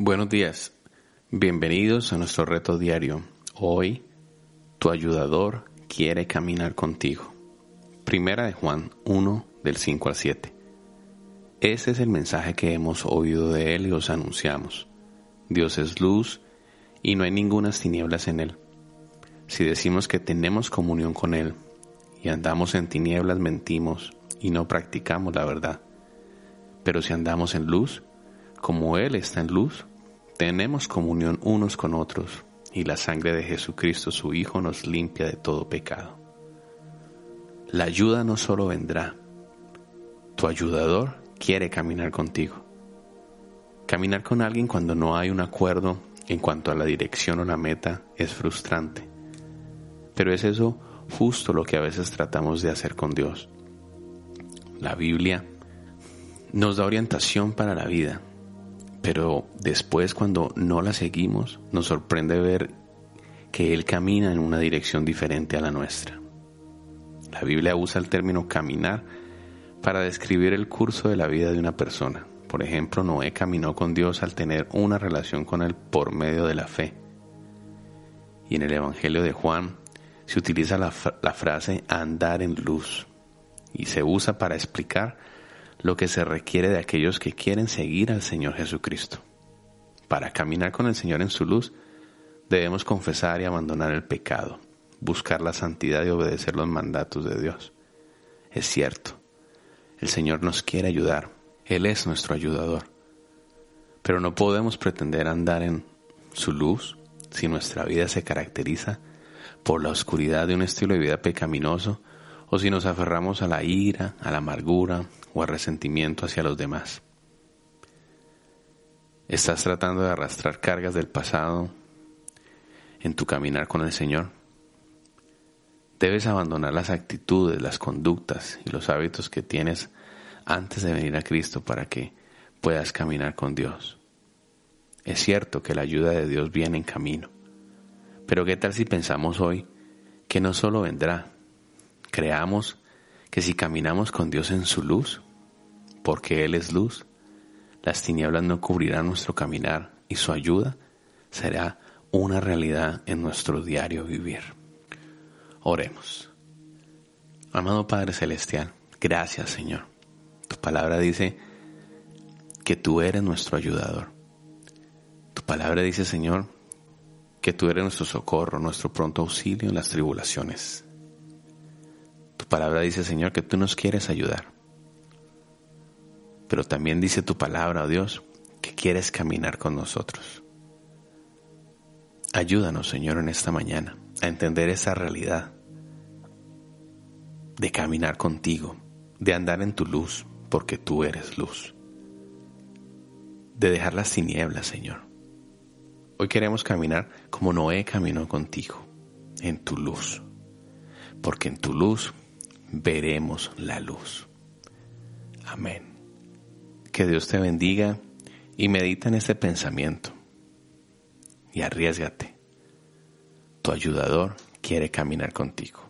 Buenos días, bienvenidos a nuestro reto diario. Hoy, tu ayudador quiere caminar contigo. Primera de Juan 1 del 5 al 7. Ese es el mensaje que hemos oído de Él y os anunciamos. Dios es luz y no hay ninguna tinieblas en Él. Si decimos que tenemos comunión con Él y andamos en tinieblas, mentimos y no practicamos la verdad. Pero si andamos en luz, como Él está en luz, tenemos comunión unos con otros y la sangre de Jesucristo su Hijo nos limpia de todo pecado. La ayuda no solo vendrá, tu ayudador quiere caminar contigo. Caminar con alguien cuando no hay un acuerdo en cuanto a la dirección o la meta es frustrante. Pero es eso justo lo que a veces tratamos de hacer con Dios. La Biblia nos da orientación para la vida, pero después cuando no la seguimos nos sorprende ver que Él camina en una dirección diferente a la nuestra. La Biblia usa el término caminar para describir el curso de la vida de una persona. Por ejemplo, Noé caminó con Dios al tener una relación con Él por medio de la fe. Y en el Evangelio de Juan se utiliza la, la frase andar en luz y se usa para explicar lo que se requiere de aquellos que quieren seguir al Señor Jesucristo. Para caminar con el Señor en su luz, debemos confesar y abandonar el pecado, buscar la santidad y obedecer los mandatos de Dios. Es cierto, el Señor nos quiere ayudar, Él es nuestro ayudador, pero no podemos pretender andar en su luz si nuestra vida se caracteriza por la oscuridad de un estilo de vida pecaminoso o si nos aferramos a la ira, a la amargura o al resentimiento hacia los demás. ¿Estás tratando de arrastrar cargas del pasado en tu caminar con el Señor? Debes abandonar las actitudes, las conductas y los hábitos que tienes antes de venir a Cristo para que puedas caminar con Dios. Es cierto que la ayuda de Dios viene en camino, pero ¿qué tal si pensamos hoy que no solo vendrá, Creamos que si caminamos con Dios en su luz, porque Él es luz, las tinieblas no cubrirán nuestro caminar y su ayuda será una realidad en nuestro diario vivir. Oremos. Amado Padre Celestial, gracias Señor. Tu palabra dice que tú eres nuestro ayudador. Tu palabra dice, Señor, que tú eres nuestro socorro, nuestro pronto auxilio en las tribulaciones palabra dice, Señor, que tú nos quieres ayudar. Pero también dice tu palabra, oh Dios, que quieres caminar con nosotros. Ayúdanos, Señor, en esta mañana a entender esa realidad de caminar contigo, de andar en tu luz, porque tú eres luz, de dejar las tinieblas, Señor. Hoy queremos caminar como Noé caminó contigo, en tu luz, porque en tu luz veremos la luz. Amén. Que Dios te bendiga y medita en este pensamiento y arriesgate. Tu ayudador quiere caminar contigo.